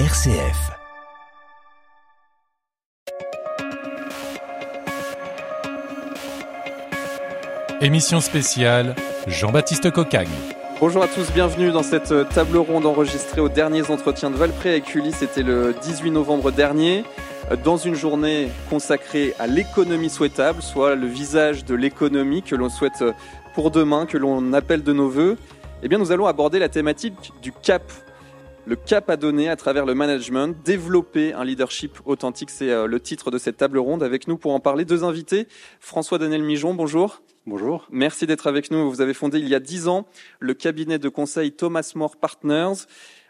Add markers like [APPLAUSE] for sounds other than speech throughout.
RCF. Émission spéciale Jean-Baptiste Cocagne. Bonjour à tous, bienvenue dans cette euh, table ronde enregistrée aux derniers entretiens de Valpré avec Uli. C'était le 18 novembre dernier, euh, dans une journée consacrée à l'économie souhaitable, soit le visage de l'économie que l'on souhaite euh, pour demain, que l'on appelle de nos voeux. Eh bien, nous allons aborder la thématique du cap. Le cap à donner à travers le management, développer un leadership authentique, c'est le titre de cette table ronde. Avec nous pour en parler, deux invités. François Daniel Mijon, bonjour. Bonjour. Merci d'être avec nous. Vous avez fondé il y a dix ans le cabinet de conseil Thomas More Partners.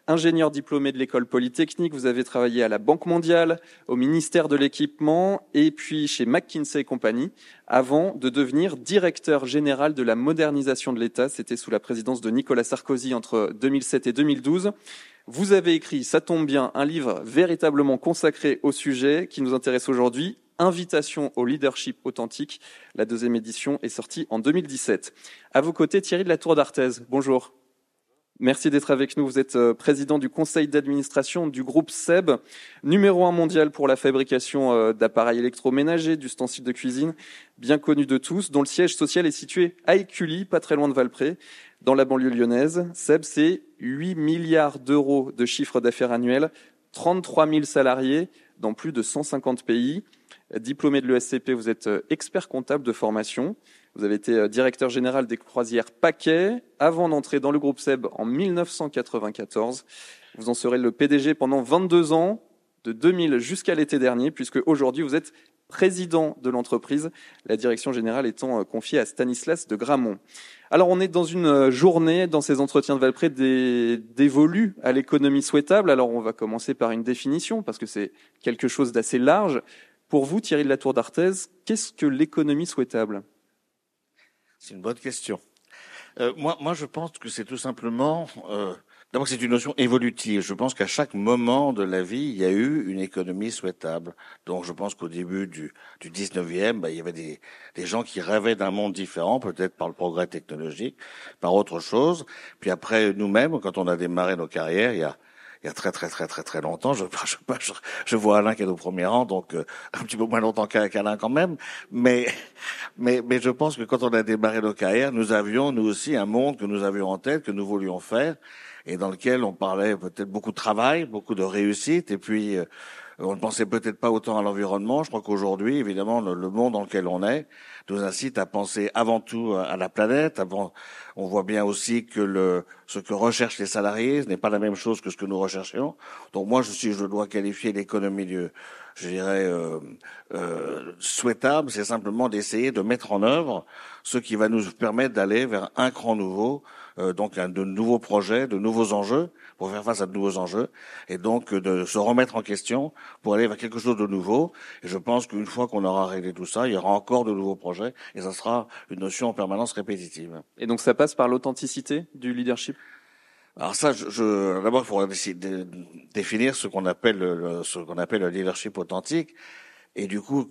Ingénieur diplômé de l'école polytechnique, vous avez travaillé à la Banque mondiale, au ministère de l'équipement et puis chez McKinsey Company avant de devenir directeur général de la modernisation de l'État. C'était sous la présidence de Nicolas Sarkozy entre 2007 et 2012. Vous avez écrit, ça tombe bien, un livre véritablement consacré au sujet qui nous intéresse aujourd'hui, Invitation au leadership authentique. La deuxième édition est sortie en 2017. À vos côtés, Thierry de la Tour d'Arthez. Bonjour. Merci d'être avec nous. Vous êtes euh, président du conseil d'administration du groupe SEB, numéro un mondial pour la fabrication euh, d'appareils électroménagers, d'ustensiles de cuisine, bien connu de tous, dont le siège social est situé à Écully, pas très loin de Valpré, dans la banlieue lyonnaise. SEB, c'est 8 milliards d'euros de chiffre d'affaires annuel, 33 000 salariés dans plus de 150 pays. Diplômé de l'ESCP, vous êtes euh, expert comptable de formation. Vous avez été directeur général des croisières Paquet avant d'entrer dans le groupe SEB en 1994. Vous en serez le PDG pendant 22 ans, de 2000 jusqu'à l'été dernier, puisque aujourd'hui vous êtes président de l'entreprise, la direction générale étant confiée à Stanislas de Gramont. Alors on est dans une journée, dans ces entretiens de Valpré, dévolus à l'économie souhaitable. Alors on va commencer par une définition, parce que c'est quelque chose d'assez large. Pour vous, Thierry de la Tour d'Arthez, qu'est-ce que l'économie souhaitable? C'est une bonne question. Euh, moi, moi, je pense que c'est tout simplement... Euh, D'abord, c'est une notion évolutive. Je pense qu'à chaque moment de la vie, il y a eu une économie souhaitable. Donc, je pense qu'au début du, du 19e, bah, il y avait des, des gens qui rêvaient d'un monde différent, peut-être par le progrès technologique, par autre chose. Puis après, nous-mêmes, quand on a démarré nos carrières, il y a il y a très très très très très longtemps. Je, je, je vois Alain qui est au premier rang, donc euh, un petit peu moins longtemps qu'Alain quand même. Mais, mais, mais je pense que quand on a démarré nos carrières, nous avions nous aussi un monde que nous avions en tête, que nous voulions faire, et dans lequel on parlait peut-être beaucoup de travail, beaucoup de réussite, et puis euh, on ne pensait peut-être pas autant à l'environnement. Je crois qu'aujourd'hui, évidemment, le, monde dans lequel on est nous incite à penser avant tout à la planète. On voit bien aussi que le, ce que recherchent les salariés n'est pas la même chose que ce que nous recherchions. Donc moi, je, si je dois qualifier l'économie du, je dirais, euh, euh, souhaitable, c'est simplement d'essayer de mettre en œuvre ce qui va nous permettre d'aller vers un cran nouveau, donc un, de nouveaux projets, de nouveaux enjeux pour faire face à de nouveaux enjeux, et donc de se remettre en question pour aller vers quelque chose de nouveau. Et je pense qu'une fois qu'on aura réglé tout ça, il y aura encore de nouveaux projets, et ça sera une notion en permanence répétitive. Et donc ça passe par l'authenticité du leadership? Alors ça, je, je d'abord, il faudra définir ce qu'on appelle le, ce qu'on appelle le leadership authentique. Et du coup,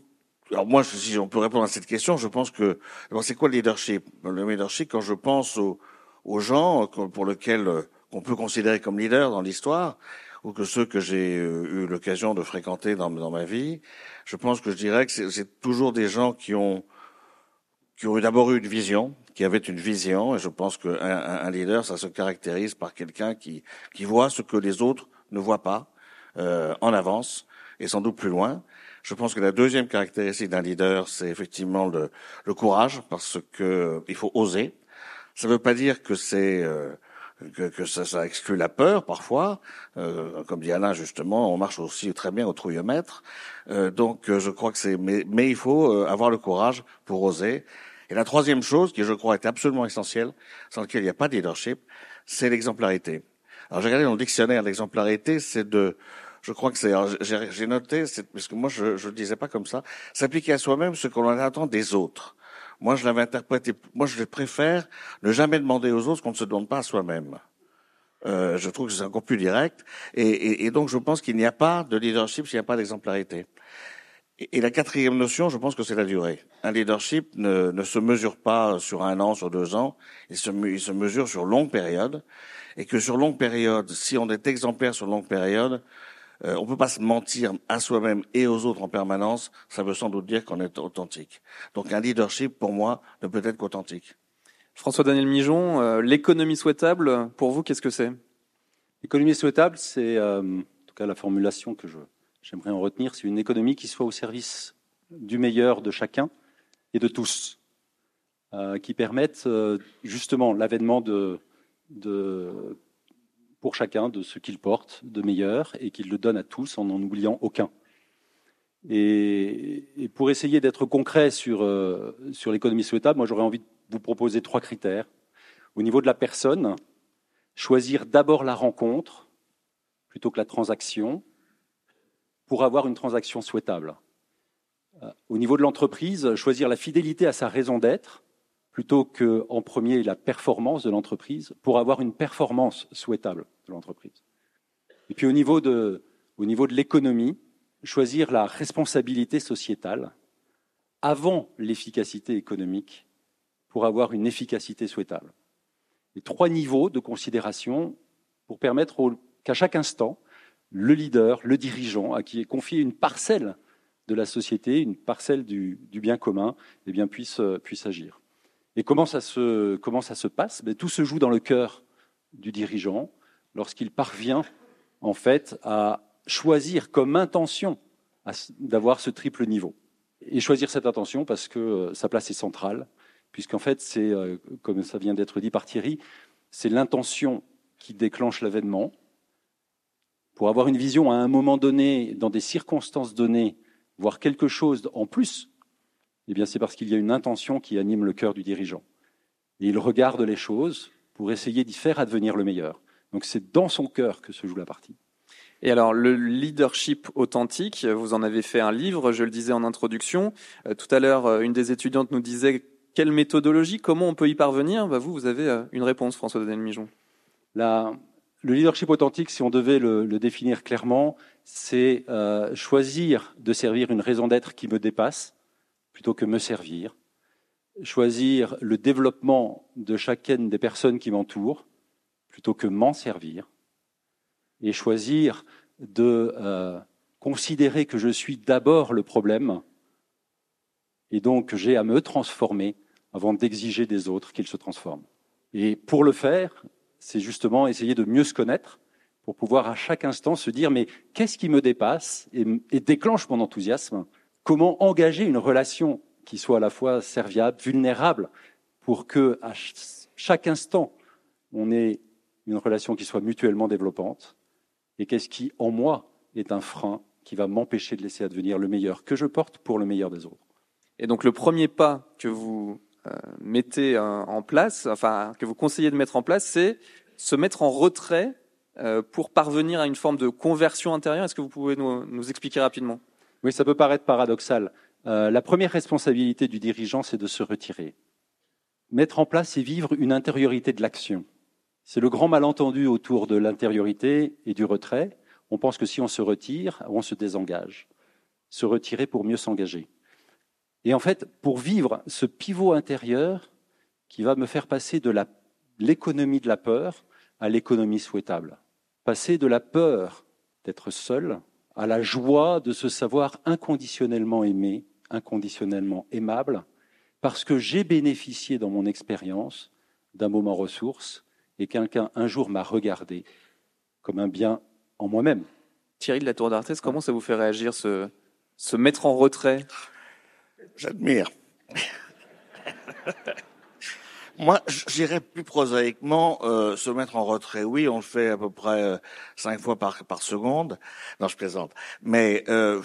alors moi, si on peut répondre à cette question, je pense que c'est quoi le leadership? Le leadership, quand je pense aux, aux gens pour lesquels qu'on peut considérer comme leaders dans l'histoire, ou que ceux que j'ai eu l'occasion de fréquenter dans, ma vie, je pense que je dirais que c'est toujours des gens qui ont qui ont d'abord eu une vision, qui avaient une vision, et je pense qu'un un leader, ça se caractérise par quelqu'un qui, qui voit ce que les autres ne voient pas euh, en avance, et sans doute plus loin. Je pense que la deuxième caractéristique d'un leader, c'est effectivement le, le, courage, parce que il faut oser. Ça ne veut pas dire que c'est euh, que, que ça, ça, exclut la peur parfois. Euh, comme dit Alain justement, on marche aussi très bien au trouillomètre. Euh, donc je crois que c'est, mais, mais, il faut euh, avoir le courage pour oser. Et la troisième chose, qui je crois est absolument essentielle, sans laquelle il n'y a pas de leadership, c'est l'exemplarité. Alors j'ai regardé dans le dictionnaire l'exemplarité, c'est de, je crois que c'est, j'ai noté, parce que moi je ne le disais pas comme ça, s'appliquer à soi-même ce qu'on attend des autres. Moi, je l'avais interprété. Moi, je préfère ne jamais demander aux autres qu'on ne se demande pas à soi-même. Euh, je trouve que c'est encore plus direct. Et, et, et donc, je pense qu'il n'y a pas de leadership s'il n'y a pas d'exemplarité. Et la quatrième notion, je pense que c'est la durée. Un leadership ne, ne, se mesure pas sur un an, sur deux ans, il se, il se mesure sur longue période. Et que sur longue période, si on est exemplaire sur longue période, euh, on peut pas se mentir à soi-même et aux autres en permanence. Ça veut sans doute dire qu'on est authentique. Donc un leadership, pour moi, ne peut être qu'authentique. François-Daniel Mijon, euh, l'économie souhaitable, pour vous, qu'est-ce que c'est? L'économie souhaitable, c'est, euh, en tout cas la formulation que je, j'aimerais en retenir, c'est une économie qui soit au service du meilleur de chacun et de tous, euh, qui permette euh, justement l'avènement de, de, pour chacun de ce qu'il porte de meilleur et qu'il le donne à tous en n'en oubliant aucun. Et, pour essayer d'être concret sur, euh, sur l'économie souhaitable, moi j'aurais envie de vous proposer trois critères. Au niveau de la personne, choisir d'abord la rencontre plutôt que la transaction pour avoir une transaction souhaitable. Euh, au niveau de l'entreprise, choisir la fidélité à sa raison d'être plutôt que en premier la performance de l'entreprise pour avoir une performance souhaitable de l'entreprise. Et puis au niveau de, l'économie, choisir la responsabilité sociétale avant l'efficacité économique pour avoir une efficacité souhaitable. Les trois niveaux de considération pour permettre qu'à chaque instant, le leader, le dirigeant, à qui est confiée une parcelle de la société, une parcelle du, bien commun, eh bien, puisse, agir. Et comment ça se, comment ça se passe? Ben, Tout se joue dans le cœur du dirigeant lorsqu'il parvient en fait à choisir comme intention d'avoir ce triple niveau. Et choisir cette intention parce que euh, sa place est centrale, puisqu'en fait, c'est, euh, comme ça vient d'être dit par Thierry, c'est l'intention qui déclenche l'avènement, pour avoir une vision à un moment donné, dans des circonstances données, voir quelque chose en plus, eh bien c'est parce qu'il y a une intention qui anime le cœur du dirigeant. Et il regarde les choses pour essayer d'y faire advenir le meilleur. Donc c'est dans son cœur que se joue la partie. Et alors, le leadership authentique, vous en avez fait un livre, je le disais en introduction. Euh, tout à l'heure, euh, une des étudiantes nous disait quelle méthodologie, comment on peut y parvenir? Bah, Vous, vous avez euh, une réponse, François Mijon. La, le leadership authentique, si on devait le, le définir clairement, c'est euh, choisir de servir une raison d'être qui me dépasse plutôt que me servir, choisir le développement de chacune des personnes qui m'entourent plutôt que m'en servir, et choisir de euh, considérer que je suis d'abord le problème, et donc j'ai à me transformer avant d'exiger des autres qu'ils se transforment. Et pour le faire, c'est justement essayer de mieux se connaître pour pouvoir à chaque instant se dire mais qu'est-ce qui me dépasse et, et, déclenche mon enthousiasme? Comment engager une relation qui soit à la fois serviable, vulnérable, pour que à chaque instant on ait une relation qui soit mutuellement développante Et qu'est-ce qui en moi est un frein qui va m'empêcher de laisser advenir le meilleur que je porte pour le meilleur des autres Et donc le premier pas que vous euh, mettez en place, enfin que vous conseillez de mettre en place, c'est se mettre en retrait euh, pour parvenir à une forme de conversion intérieure. Est-ce que vous pouvez nous, nous, expliquer rapidement? Oui, ça peut paraître paradoxal. Euh, la première responsabilité du dirigeant, c'est de se retirer. Mettre en place et vivre une intériorité de l'action. C'est le grand malentendu autour de l'intériorité et du retrait. On pense que si on se retire, on se désengage. Se retirer pour mieux s'engager. Et en fait, pour vivre ce pivot intérieur qui va me faire passer de l'économie de la peur à l'économie souhaitable, passer de la peur d'être seul à la joie de se savoir inconditionnellement aimé, inconditionnellement aimable, parce que j'ai bénéficié dans mon expérience d'un moment ressource et quelqu'un un jour m'a regardé comme un bien en moi-même. Thierry de la Tour d'Arthès, comment ça vous fait réagir, se, se mettre en retrait? J'admire. Moi, j'irais plus prosaïquement euh, se mettre en retrait. Oui, on le fait à peu près euh, cinq fois par, par seconde. Non, je plaisante. Mais euh,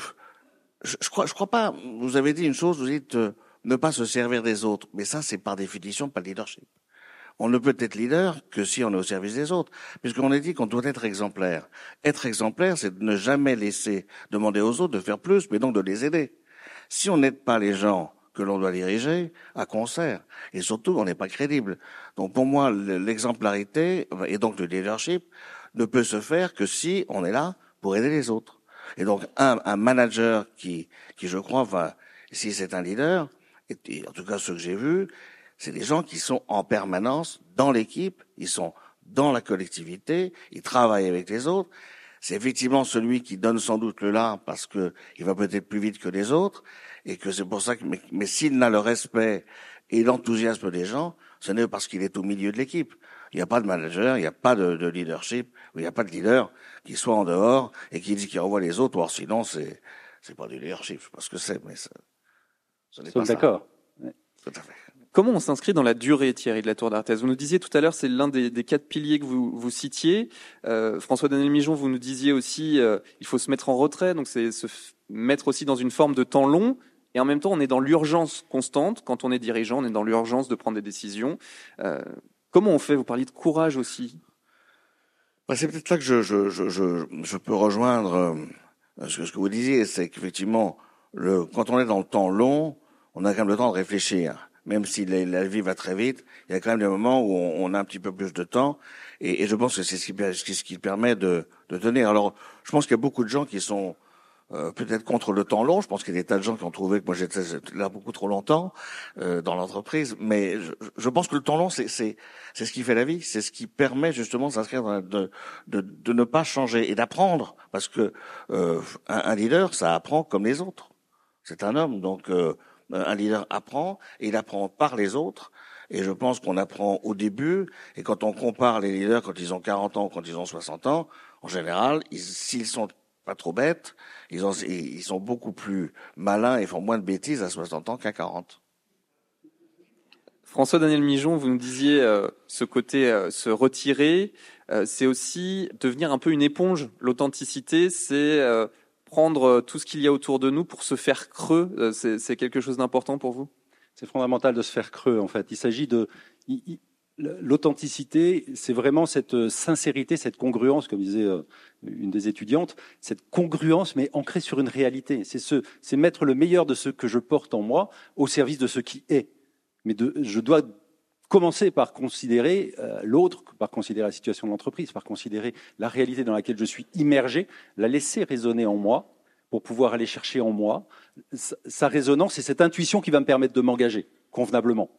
je, je crois, je crois pas. Vous avez dit une chose. Vous dites euh, ne pas se servir des autres. Mais ça, c'est par définition pas le leadership. On ne peut être leader que si on est au service des autres, puisqu'on a dit qu'on doit être exemplaire. Être exemplaire, c'est de ne jamais laisser demander aux autres de faire plus, mais donc de les aider. Si on n'aide pas les gens que l'on doit diriger, à concert. Et surtout, on n'est pas crédible. Donc pour moi, l'exemplarité et donc le leadership ne peut se faire que si on est là pour aider les autres. Et donc, un, un manager qui, qui, je crois, va, si c'est un leader, en tout cas ce que j'ai vu, c'est des gens qui sont en permanence dans l'équipe, ils sont dans la collectivité, ils travaillent avec les autres. C'est effectivement celui qui donne sans doute le là parce que il va peut-être plus vite que les autres et que c'est pour ça que mais, mais s'il n'a le respect et l'enthousiasme des gens, ce n'est parce qu'il est au milieu de l'équipe. Il n'y a pas de manager, il n'y a pas de, de, leadership, il n'y a pas de leader qui soit en dehors et qui dit qu'il renvoie les autres. Or, sinon, c'est c'est pas du leadership. Je sais pas ce que c'est, mais ça, ce n'est pas D'accord. Tout à fait. Comment on s'inscrit dans la durée, Thierry, de la Tour d'Arthès Vous nous disiez tout à l'heure, c'est l'un des, des, quatre piliers que vous, vous citiez. Euh, François-Daniel Mijon, vous nous disiez aussi, euh, il faut se mettre en retrait, donc c'est se mettre aussi dans une forme de temps long. Et en même temps, on est dans l'urgence constante. Quand on est dirigeant, on est dans l'urgence de prendre des décisions. Euh, comment on fait? Vous parliez de courage aussi. Bah, c'est peut-être là que je, je, je, je, peux rejoindre euh, ce, que, vous disiez. C'est qu'effectivement, quand on est dans le temps long, on a quand même le temps de réfléchir même si la, vie va très vite, il y a quand même des moments où on, a un petit peu plus de temps, et, je pense que c'est ce qui, permet de, tenir. Alors, je pense qu'il y a beaucoup de gens qui sont euh, peut-être contre le temps long. Je pense qu'il y a des tas de gens qui ont trouvé que moi j'étais là beaucoup trop longtemps euh, dans l'entreprise, mais je, pense que le temps long, c'est ce qui fait la vie, c'est ce qui permet justement de s'inscrire de, de de ne pas changer et d'apprendre, parce que euh, un, un, leader, ça apprend comme les autres. C'est un homme, donc euh, un leader apprend et il apprend par les autres. Et je pense qu'on apprend au début. Et quand on compare les leaders quand ils ont 40 ans ou quand ils ont 60 ans, en général, s'ils sont pas trop bêtes, ils, ont, ils sont beaucoup plus malins et font moins de bêtises à 60 ans qu'à 40. François-Daniel Mijon, vous nous disiez euh, ce côté euh, se retirer, euh, c'est aussi devenir un peu une éponge. L'authenticité, c'est prendre euh, tout ce qu'il y a autour de nous pour se faire creux, euh, c'est quelque chose d'important pour vous? C'est fondamental de se faire creux, en fait. Il s'agit de... L'authenticité, c'est vraiment cette euh, sincérité, cette congruence, comme disait une des étudiantes, cette congruence, mais ancrée sur une réalité. C'est ce, c'est mettre le meilleur de ce que je porte en moi au service de ce qui est. Mais je dois commencer par considérer euh, l'autre, par considérer la situation de l'entreprise, par considérer la réalité dans laquelle je suis immergé, la laisser résonner en moi pour pouvoir aller chercher en moi sa, résonance et cette intuition qui va me permettre de m'engager convenablement.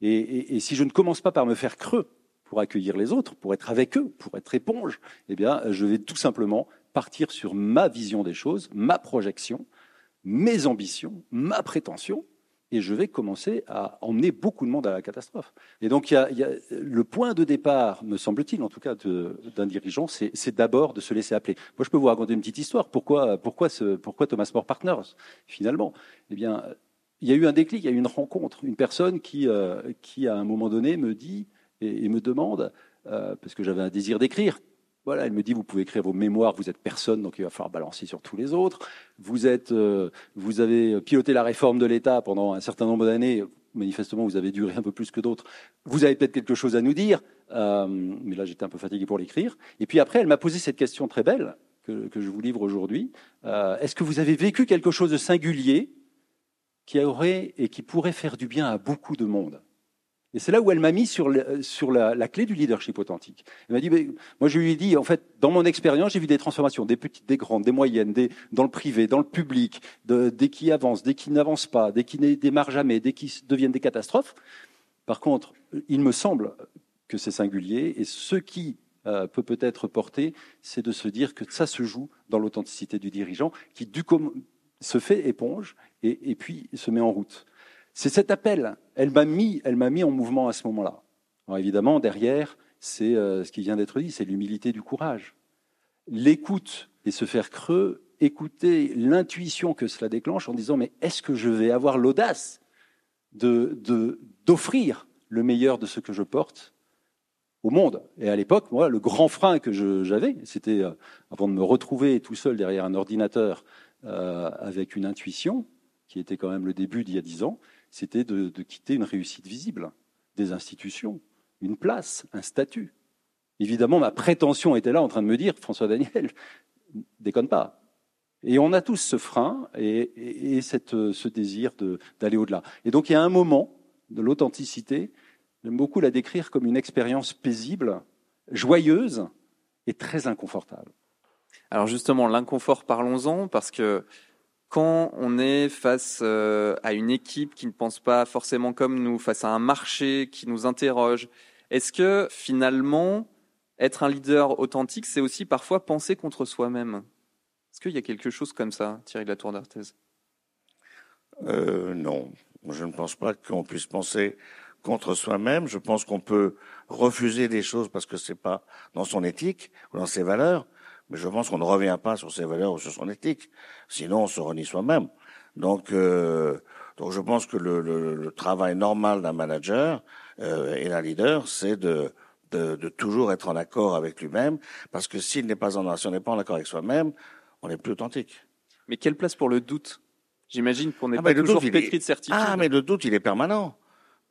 Et, et, si je ne commence pas par me faire creux pour accueillir les autres, pour être avec eux, pour être éponge, eh bien, je vais tout simplement partir sur ma vision des choses, ma projection, mes ambitions, ma prétention, et je vais commencer à emmener beaucoup de monde à la catastrophe. Et donc, il y a, le point de départ, me semble-t-il, en tout cas, d'un dirigeant, c'est d'abord de se laisser appeler. Moi, je peux vous raconter une petite histoire. Pourquoi, pourquoi, Thomas More Partners, finalement? Eh bien, il y a eu un déclic, il y a eu une rencontre, une personne qui, euh, qui à un moment donné, me dit et, et me demande, euh, parce que j'avais un désir d'écrire, voilà, elle me dit, vous pouvez écrire vos mémoires, vous êtes personne, donc il va falloir balancer sur tous les autres. Vous êtes, euh, vous avez piloté la réforme de l'État pendant un certain nombre d'années. Manifestement, vous avez duré un peu plus que d'autres. Vous avez peut-être quelque chose à nous dire, euh, mais là j'étais un peu fatigué pour l'écrire. Et puis après, elle m'a posé cette question très belle que, je vous livre aujourd'hui. Euh, Est-ce que vous avez vécu quelque chose de singulier qui aurait et qui pourrait faire du bien à beaucoup de monde? Et c'est là où elle m'a mis sur, sur la, clé du leadership authentique. Elle m'a dit, moi je lui ai dit, en fait, dans mon expérience, j'ai vu des transformations, des petites, des grandes, des moyennes, des, dans le privé, dans le public, de, des qui avancent, des qui n'avancent pas, des qui ne démarrent jamais, des qui deviennent des catastrophes. Par contre, il me semble que c'est singulier et ce qui euh, peut peut-être porter, c'est de se dire que ça se joue dans l'authenticité du dirigeant qui du se fait éponge et puis se met en route. C'est cet appel. Elle m'a mis, en mouvement à ce moment-là. Alors évidemment, derrière, c'est euh, ce qui vient d'être dit, c'est l'humilité du courage. L'écoute et se faire creux, écouter l'intuition que cela déclenche en disant mais est-ce que je vais avoir l'audace de, d'offrir le meilleur de ce que je porte au monde? Et à l'époque, moi, le grand frein que j'avais, c'était euh, avant de me retrouver tout seul derrière un ordinateur euh, avec une intuition, qui était quand même le début d'il y a dix ans, c'était de, quitter une réussite visible, des institutions, une place, un statut. Évidemment, ma prétention était là en train de me dire, François Daniel, [LAUGHS] déconne pas. Et on a tous ce frein et, ce désir d'aller au-delà. Et donc il y a un moment de l'authenticité, j'aime beaucoup la décrire comme une expérience paisible, joyeuse et très inconfortable. Alors justement, l'inconfort, parlons-en, parce que quand on est face euh, à une équipe qui ne pense pas forcément comme nous, face à un marché qui nous interroge, est-ce que finalement, être un leader authentique, c'est aussi parfois penser contre soi-même? Est-ce qu'il y a quelque chose comme ça, Thierry de la Tour d'Arthez? Euh, Non, je ne pense pas qu'on puisse penser contre soi-même. Je pense qu'on peut refuser des choses parce que c'est pas dans son éthique ou dans ses valeurs. Mais je pense qu'on ne revient pas sur ses valeurs ou sur son éthique. Sinon, on se renie soi-même. Donc, euh, donc je pense que le, le, le travail normal d'un manager euh, et d'un leader, c'est de, de, de, toujours être en accord avec lui-même, parce que s'il n'est pas en, si on n'est pas en accord avec soi-même, on n'est plus authentique. Mais quelle place pour le doute? J'imagine qu'on n'est ah pas toujours pétri de certitude. Ah, mais le doute, il est permanent.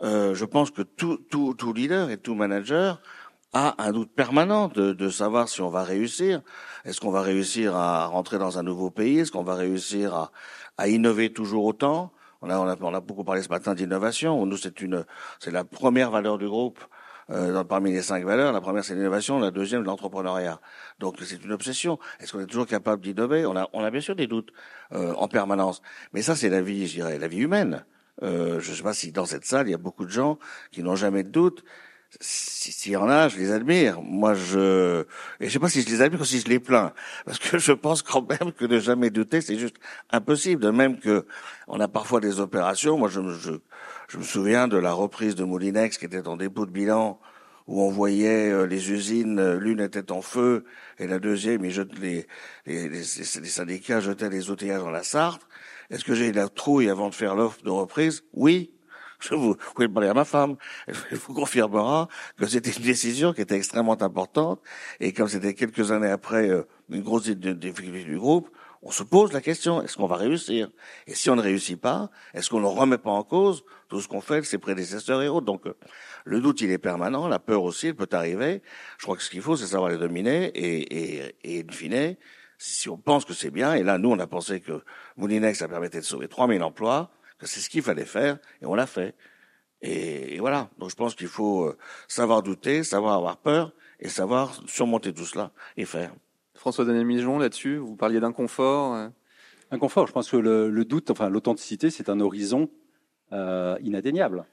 Euh, je pense que tout, tout, tout leader et tout manager a un doute permanent de, de savoir si on va réussir. Est-ce qu'on va réussir à rentrer dans un nouveau pays? Est-ce qu'on va réussir à, à innover toujours autant? On a, on a, on a beaucoup parlé ce matin d'innovation. Nous, c'est une, c'est la première valeur du groupe. Euh, parmi les cinq valeurs, la première c'est l'innovation, la deuxième l'entrepreneuriat. Donc c'est une obsession. Est-ce qu'on est toujours capable d'innover? On a, on a bien sûr des doutes euh, en permanence, mais ça c'est la vie, je dirais, la vie humaine. Euh, je ne sais pas si dans cette salle il y a beaucoup de gens qui n'ont jamais de doutes. S'il y en a, je les admire. Moi, je et je sais pas si je les admire ou si je les plains, parce que je pense quand même que de jamais douter, c'est juste impossible. De même que on a parfois des opérations. Moi, je, je, je me souviens de la reprise de Moulinex qui était en dépôt de bilan où on voyait euh, les usines, euh, l'une était en feu et la deuxième, ils les, les, les syndicats jetaient les outillages dans la Sarthe. Est-ce que j'ai eu la trouille avant de faire l'offre de reprise? Oui. Je vous, vous parler à ma femme. Elle vous confirmera que c'était une décision qui était extrêmement importante. Et comme c'était quelques années après euh, une grosse difficulté du groupe, on se pose la question, est-ce qu'on va réussir? Et si on ne réussit pas, est-ce qu'on ne remet pas en cause tout ce qu'on fait, ses prédécesseurs et autres? Donc, euh, le doute, il est permanent, la peur aussi, elle peut arriver. Je crois que ce qu'il faut, c'est savoir les dominer et, et, et in fine, si on pense que c'est bien, et là, nous, on a pensé que Moulinex, ça permettait de sauver 3000 emplois, que c'est ce qu'il fallait faire, et on l'a fait. Et, et, voilà. Donc je pense qu'il faut euh, savoir douter, savoir avoir peur, et savoir surmonter tout cela et faire. François-Daniel Mijon, là-dessus, vous parliez d'inconfort. Euh. Inconfort, je pense que le, le doute, enfin l'authenticité, c'est un horizon euh, inatteignable.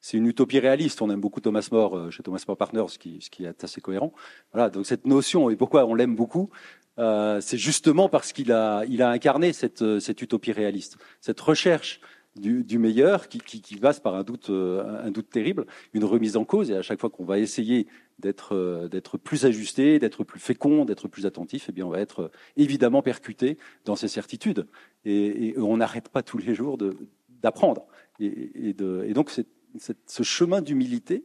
C'est une utopie réaliste. On aime beaucoup Thomas More euh, chez Thomas More Partners, ce qui, ce qui est assez cohérent. Voilà, donc cette notion, et pourquoi on l'aime beaucoup, euh, c'est justement parce qu'il a, il a incarné cette, euh, cette utopie réaliste, cette recherche du, du meilleur qui, qui, qui, passe par un doute, euh, un doute terrible, une remise en cause. Et à chaque fois qu'on va essayer d'être, d'être plus ajusté, d'être plus fécond, d'être plus attentif, eh bien, on va être évidemment percuté dans ses certitudes. Et, on n'arrête pas tous les jours d'apprendre. Et, et, donc, c'est, ce chemin d'humilité,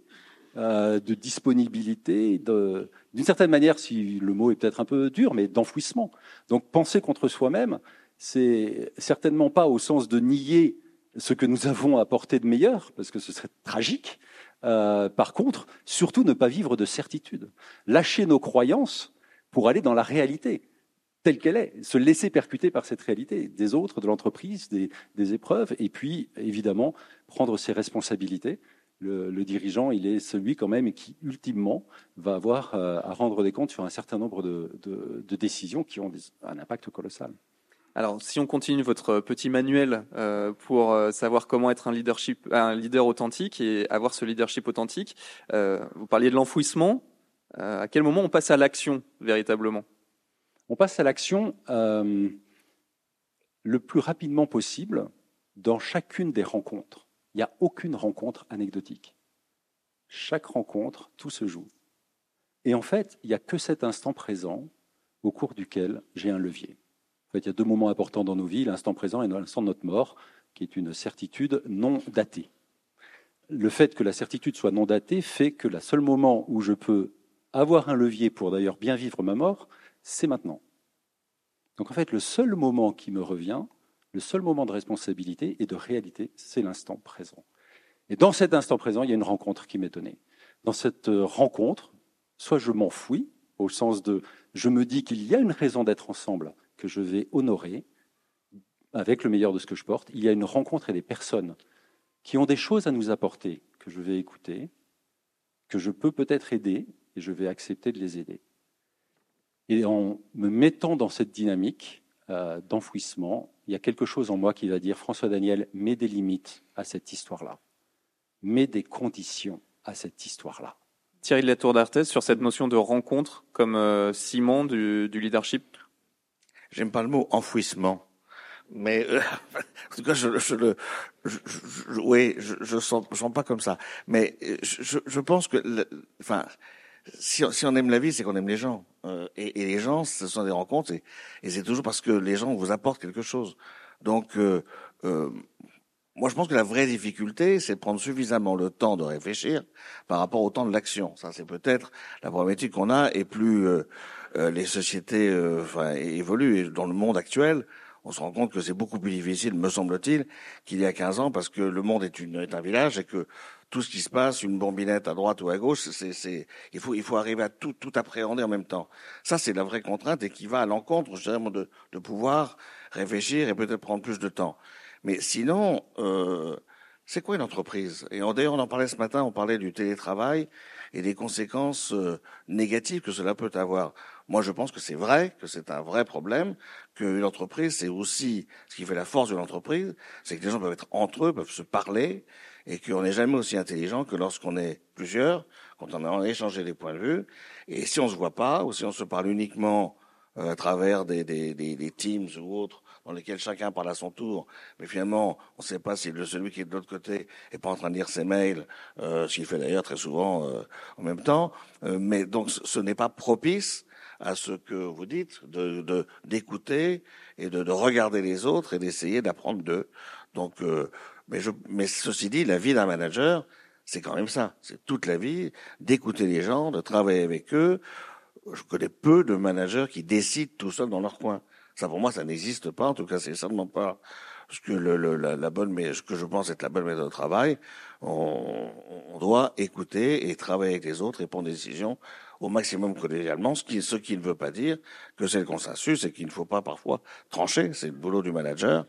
euh, de disponibilité, d'une certaine manière, si le mot est peut-être un peu dur, mais d'enfouissement. Donc penser contre soi-même, c'est certainement pas au sens de nier ce que nous avons apporté de meilleur, parce que ce serait tragique. Euh, par contre, surtout ne pas vivre de certitude. Lâcher nos croyances pour aller dans la réalité telle qu'elle est, se laisser percuter par cette réalité des autres, de l'entreprise, des, épreuves, et puis évidemment prendre ses responsabilités le, dirigeant, il est celui quand même qui, ultimement, va avoir euh, à rendre des comptes sur un certain nombre de, décisions qui ont un impact colossal. Alors, si on continue votre petit manuel euh, pour euh, savoir comment être un leadership, un leader authentique et avoir ce leadership authentique, euh, vous parliez de l'enfouissement. Euh, à quel moment on passe à l'action véritablement? On passe à l'action euh, le plus rapidement possible dans chacune des rencontres. Il n'y a aucune rencontre anecdotique. Chaque rencontre, tout se joue. Et en fait, il n'y a que cet instant présent au cours duquel j'ai un levier. En fait, il y a deux moments importants dans nos vies, l'instant présent et l'instant de notre mort, qui est une certitude non datée. Le fait que la certitude soit non datée fait que le seul moment où je peux avoir un levier pour d'ailleurs bien vivre ma mort, c'est maintenant. Donc en fait, le seul moment qui me revient, le seul moment de responsabilité et de réalité, c'est l'instant présent. Et dans cet instant présent, il y a une rencontre qui m'est donnée. Dans cette euh, rencontre, soit je m'enfouis, au sens de je me dis qu'il y a une raison d'être ensemble que je vais honorer avec le meilleur de ce que je porte. Il y a une rencontre et des personnes qui ont des choses à nous apporter que je vais écouter, que je peux peut-être aider et je vais accepter de les aider. Et en me mettant dans cette dynamique euh, d'enfouissement, il y a quelque chose en moi qui va dire François Daniel, mets des limites à cette histoire-là, mets des conditions à cette histoire-là. Thierry de la Tour d'Arthez, sur cette notion de rencontre comme euh, ciment du, du leadership? J'aime pas le mot enfouissement mais euh, [LAUGHS] en tout cas, je, je le, je, je, oui, je, sens, sens pas comme ça. Mais euh, je, pense que, enfin, si, si, on aime la vie, c'est qu'on aime les gens. Euh, et, et, les gens, ce sont des rencontres, et, et c'est toujours parce que les gens vous apportent quelque chose. Donc, euh, euh, moi, je pense que la vraie difficulté, c'est de prendre suffisamment le temps de réfléchir par rapport au temps de l'action. Ça, c'est peut-être la problématique qu'on a, et plus les sociétés enfin, évoluent, et dans le monde actuel, on se rend compte que c'est beaucoup plus difficile, me semble-t-il, qu'il y a 15 ans, parce que le monde est, une, est un village et que tout ce qui se passe, une bombinette à droite ou à gauche, c'est, il faut, il faut arriver à tout, tout appréhender en même temps. Ça, c'est la vraie contrainte et qui va à l'encontre, dirais, de, de pouvoir réfléchir et peut-être prendre plus de temps. Mais sinon, euh, c'est quoi une entreprise? Et d'ailleurs, on en parlait ce matin, on parlait du télétravail et des conséquences euh, négatives que cela peut avoir. Moi, je pense que c'est vrai, que c'est un vrai problème, qu'une entreprise, c'est aussi ce qui fait la force de l'entreprise, c'est que les gens peuvent être entre eux, peuvent se parler, et qu'on n'est jamais aussi intelligent que lorsqu'on est plusieurs, quand on a échangé des points de vue. Et si on se voit pas, ou si on se parle uniquement euh, à travers des, des, des, des, Teams ou autres, dans lesquels chacun parle à son tour, mais finalement, on ne sait pas si celui qui est de l'autre côté est pas en train de lire ses mails, euh, ce qu'il fait d'ailleurs très souvent euh, en même temps. Euh, mais donc, ce n'est pas propice à ce que vous dites, de d'écouter et de, de, regarder les autres et d'essayer d'apprendre d'eux. Donc, euh, mais, je, mais ceci dit, la vie d'un manager, c'est quand même ça. C'est toute la vie d'écouter les gens, de travailler avec eux. Je connais peu de managers qui décident tout seuls dans leur coin. Ça, pour moi, ça n'existe pas. En tout cas, c'est certainement pas ce que le, le, la, la, bonne, ce que je pense être la bonne méthode de travail. On, on, doit écouter et travailler avec les autres et prendre des décisions au maximum collégialement, ce qui, ce qui ne veut pas dire que c'est le consensus et qu'il ne faut pas parfois trancher. C'est le boulot du manager,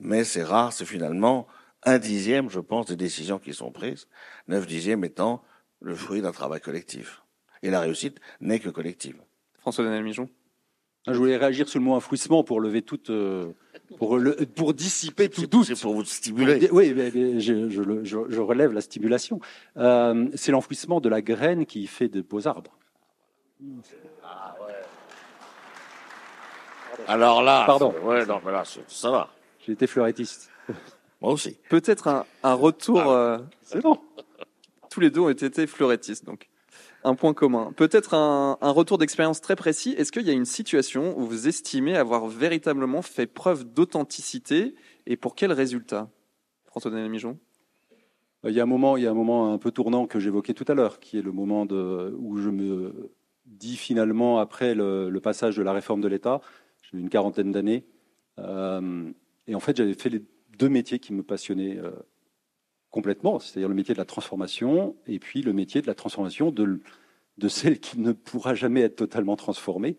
mais c'est rare, c'est finalement un dixième, je pense, des décisions qui sont prises, neuf dixièmes étant le fruit d'un travail collectif. Et la réussite n'est que collective. François Daniel Mijon Je voulais réagir sur le mot enfouissement pour lever toute, euh, pour, le, pour dissiper tout doute. C'est pour vous stimuler. Oui, mais, mais je, je, je, relève la stimulation. Euh, c'est l'enfouissement de la graine qui fait de beaux arbres. Ah ouais. Alors là, pardon. Ouais, non, mais là, ça va. J'ai été fleurettiste. Moi aussi. Peut-être un, un, retour. Ah, euh, c'est bon. Tous les deux ont été fleurettistes, donc un point commun. Peut-être un, retour d'expérience très précis. Est-ce qu'il y a une situation où vous estimez avoir véritablement fait preuve d'authenticité et pour quel résultat? François Daniel Mijon il y a un moment, il y a un moment un peu tournant que j'évoquais tout à l'heure, qui est le moment de, où je me dis finalement après le, le passage de la réforme de l'État, j'ai une quarantaine d'années, euh, et en fait j'avais fait les deux métiers qui me passionnaient euh, complètement, c'est-à-dire le métier de la transformation et puis le métier de la transformation de, celle qui ne pourra jamais être totalement transformée,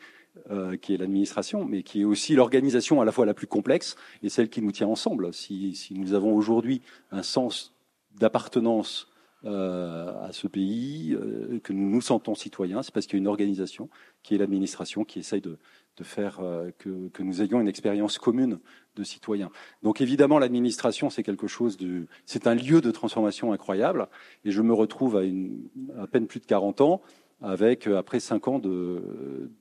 euh, qui est l'administration, mais qui est aussi l'organisation à la fois la plus complexe et celle qui nous tient ensemble. Si, nous avons aujourd'hui un sens d'appartenance à ce pays, euh, que nous nous sentons citoyens, c'est parce qu'il y a une organisation qui est l'administration qui essaye de, de faire euh, que, que, nous ayons une expérience commune de citoyens. Donc évidemment, l'administration, c'est quelque chose de, c'est un lieu de transformation incroyable. Et je me retrouve à, une, à peine plus de 40 ans avec après cinq ans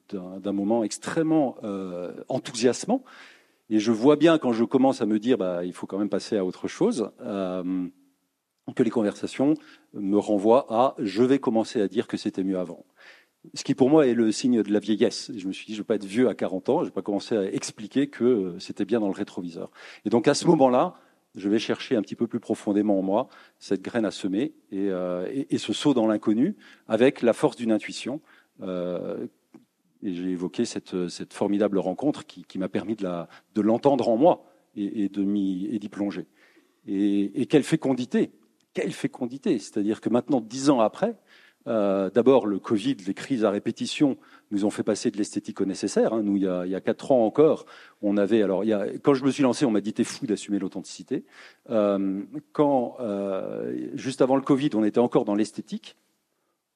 d'un moment extrêmement euh, enthousiasmant. Et je vois bien quand je commence à me dire, bah, il faut quand même passer à autre chose. Euh, que les conversations me renvoient à je vais commencer à dire que c'était mieux avant. Ce qui pour moi est le signe de la vieillesse. Je me suis dit, je ne vais pas être vieux à 40 ans, je ne vais pas commencer à expliquer que c'était bien dans le rétroviseur. Et donc à ce moment-là, je vais chercher un petit peu plus profondément en moi cette graine à semer et, euh, et, ce saut dans l'inconnu avec la force d'une intuition. Euh, et j'ai évoqué cette, cette, formidable rencontre qui, qui m'a permis de l'entendre de en moi et, et d'y plonger. Et, et quelle fécondité quelle fécondité C'est-à-dire que maintenant, dix ans après, euh, d'abord le Covid, les crises à répétition nous ont fait passer de l'esthétique au nécessaire. Hein. Nous, il y, a, quatre ans encore, on avait. Alors, quand je me suis lancé, on m'a dit t'es fou d'assumer l'authenticité. Euh, quand euh, juste avant le Covid, on était encore dans l'esthétique.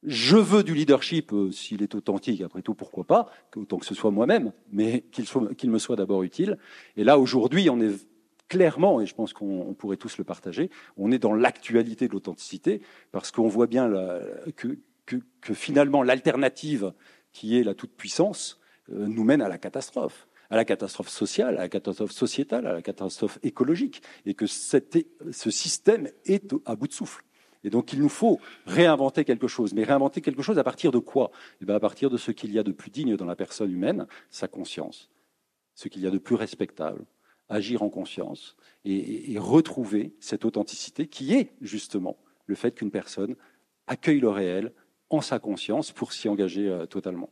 je veux du leadership, s'il est authentique, après tout, pourquoi pas, autant que ce soit moi-même, mais qu'il me soit d'abord utile. Et là, aujourd'hui, on est clairement, et je pense qu'on pourrait tous le partager, on est dans l'actualité de l'authenticité, parce qu'on voit bien que, finalement l'alternative, qui est la toute-puissance, euh, nous mène à la catastrophe à la catastrophe sociale, à la catastrophe sociétale, à la catastrophe écologique, et que ce système est à bout de souffle. Et donc il nous faut réinventer quelque chose. Mais réinventer quelque chose à partir de quoi? Eh bien, À partir de ce qu'il y a de plus digne dans la personne humaine, sa conscience, ce qu'il y a de plus respectable, agir en conscience et, retrouver cette authenticité qui est justement le fait qu'une personne accueille le réel en sa conscience pour s'y engager euh, totalement.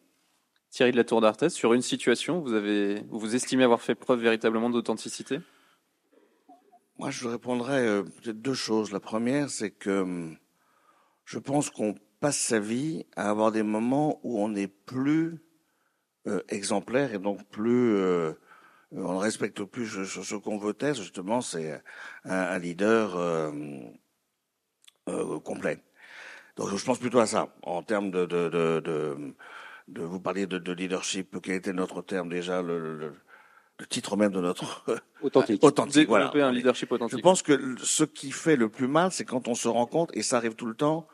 Thierry de la Tour d'Arthès, sur une situation, vous, avez, vous estimez avoir fait preuve véritablement d'authenticité? Moi, je répondrais euh, peut-être deux choses. La première, c'est que hum, je pense qu'on passe sa vie à avoir des moments où on n'est plus euh, exemplaire et donc plus euh, on ne respecte plus ce, qu'on veut être. Justement, c'est un, leader complet. Donc, je pense plutôt à ça en termes de de, de, de, vous parler de, leadership. Quel était notre terme déjà le le titre même de notre [LAUGHS] authentique. authentique voilà. un leadership authentique. Je pense que ce qui fait le plus mal, c'est quand on se rend compte, et ça arrive tout le temps,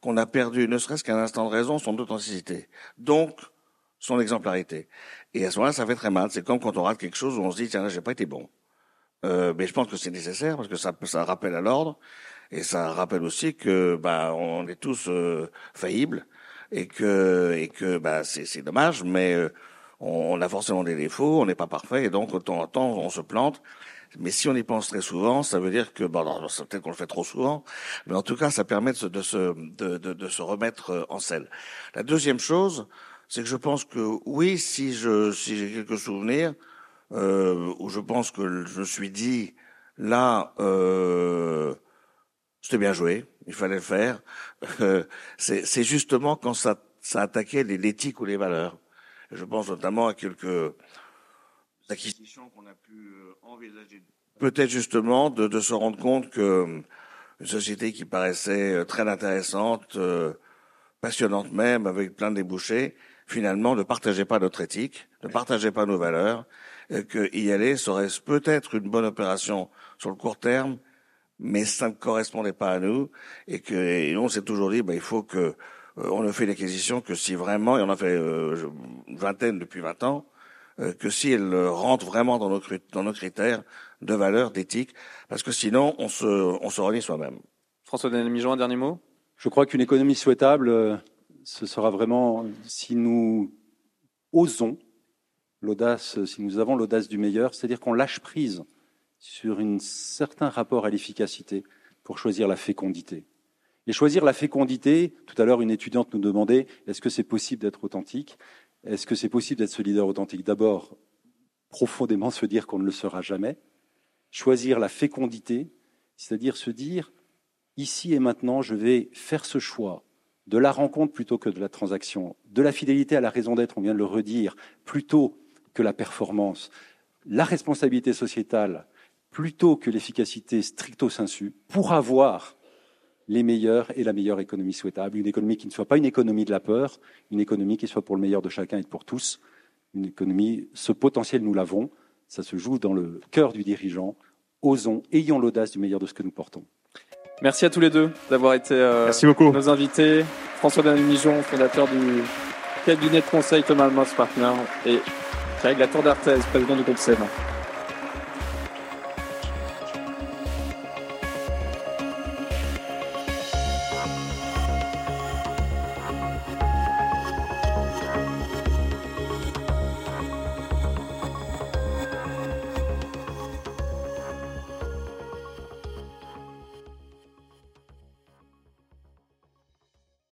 qu'on a perdu, ne serait-ce qu'un instant de raison, son authenticité. Donc, son exemplarité. Et à ce moment-là, ça fait très mal. C'est comme quand on rate quelque chose où on se dit, tiens, là, j'ai pas été bon. Euh, mais je pense que c'est nécessaire parce que ça, ça rappelle à l'ordre et ça rappelle aussi que bah on est tous euh, faillibles et que et que bah c'est dommage, mais euh, on, a forcément des défauts, on n'est pas parfait, et donc de temps en temps, on se plante. Mais si on y pense très souvent, ça veut dire que, bon, peut-être qu'on le fait trop souvent, mais en tout cas, ça permet de, de, se, de, de, se remettre euh, en selle. La deuxième chose, c'est que je pense que oui, si je si j'ai quelques souvenirs euh, où je pense que je me suis dit là, euh, c'était bien joué, il fallait le faire. Euh, c'est justement quand ça ça attaquait l'éthique ou les valeurs. Je pense notamment à quelques acquisitions qu'on a pu euh, envisager. Peut-être justement de, de, se rendre compte que euh, une société qui paraissait euh, très intéressante, passionnante même, avec plein de débouchés, finalement ne partageait pas notre éthique, ne partageait pas nos valeurs, et que y aller serait peut-être une bonne opération sur le court terme, mais ça ne correspondait pas à nous, et que et nous on s'est toujours dit, bah, il faut que euh, on ne fait l'acquisition que si vraiment, et on a fait euh, une vingtaine depuis 20 ans, euh, que si elle rentre vraiment dans nos, dans nos critères de valeur, d'éthique, parce que sinon on se, on se relie soi-même. François Mijon, un dernier mot? Je crois qu'une économie souhaitable, ce sera vraiment si nous osons l'audace, si nous avons l'audace du meilleur, c'est-à-dire qu'on lâche prise sur un certain rapport à l'efficacité pour choisir la fécondité. Et choisir la fécondité, tout à l'heure une étudiante nous demandait, est-ce que c'est possible d'être authentique? Est-ce que c'est possible d'être ce leader authentique? D'abord, profondément se dire qu'on ne le sera jamais. Choisir la fécondité, c'est-à-dire se dire, ici et maintenant, je vais faire ce choix de la rencontre plutôt que de la transaction, de la fidélité à la raison d'être, on vient de le redire, plutôt que la performance, la responsabilité sociétale plutôt que l'efficacité stricto sensu, pour avoir les meilleurs et la meilleure économie souhaitable. Une économie qui ne soit pas une économie de la peur, une économie qui soit pour le meilleur de chacun et pour tous. Une économie, ce potentiel, nous l'avons. Ça se joue dans le cœur du dirigeant. Osons, ayons l'audace du meilleur de ce que nous portons. Merci à tous les deux d'avoir été euh, nos invités. François Daniel Mijon, fondateur du cabinet de conseil Thomas Moss Partner et Thierry Tour d'Arthez, président du groupe SEM.